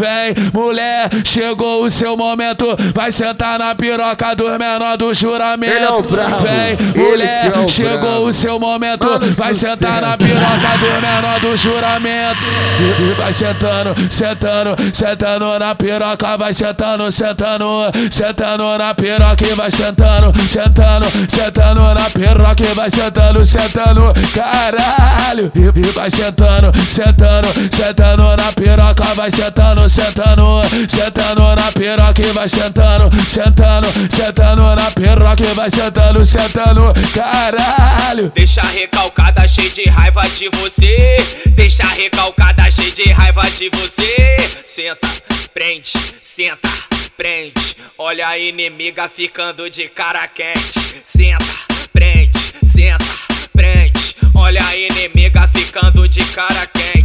Vem, mulher, chegou o seu momento. Vai sentar na piroca dos menor do juramento. É Vem, mulher, é chegou bravo. o seu momento. Mano, vai sentar na piroca dos menor do juramento. E, vai sentando, sentando, sentando na piroca. Vai sentando, sentando, sentando na piroca. E vai sentando, sentando, sentando na piroca. E vai sentando, sentando, caralho. E vai sentando, sentando, sentando na piroca. Vai sentando, sentando, sentando na piroca. E vai sentando, sentando, sentando na piroca. E vai sentando, sentando, caralho. Deixa recalcada cheia de raiva de você. Deixa recalcada cheia de raiva de você. Senta, prende, senta, prende. Olha a inimiga ficando de cara quente. Senta, prende, senta, prende. Olha a inimiga ficando de cara quente.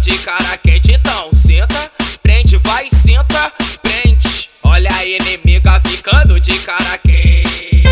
De cara quente. Então, senta, prende, vai, senta, prende. Olha a inimiga ficando de cara quente.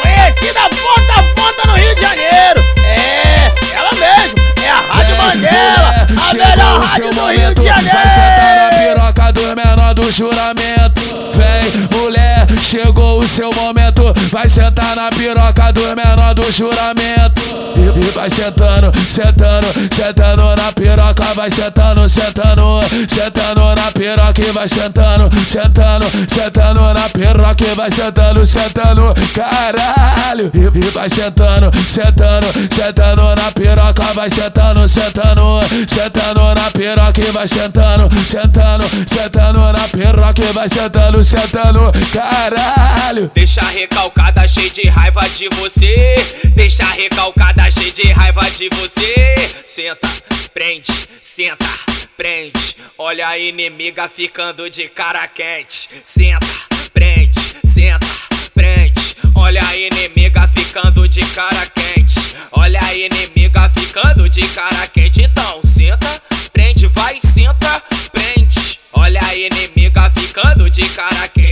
Conhecida ponta a ponta no Rio de Janeiro. É, ela mesmo. É a Rádio Mandela. A melhor rádio do Rio de Janeiro. Vai sentar na piroca dos menor do juramento. Vem, mulher, chegou o seu momento. Vai sentar na piroca dos menor do juramento. E, e vai sentando, sentando, sentando na piroca. Vai sentando, sentando, sentando na piroca. E vai sentando, sentando, sentando na piroca. E vai sentando, sentando, caralho. E, e vai sentando, sentando, sentando na piroca. Vai sentando, sentando, sentando na piroca. E vai sentando, sentando, sentando na piroca. E vai sentando, sentando, caralho. Deixa recalcada cheia de raiva de você. Deixa recalcada cheia de raiva de você. Senta, prende, senta, prende. Olha a inimiga ficando de cara quente. Senta, prende, senta, prende. Olha a inimiga ficando de cara quente. Olha a inimiga ficando de cara quente. Então, senta, prende, vai, senta, prende. Olha a inimiga ficando de cara quente.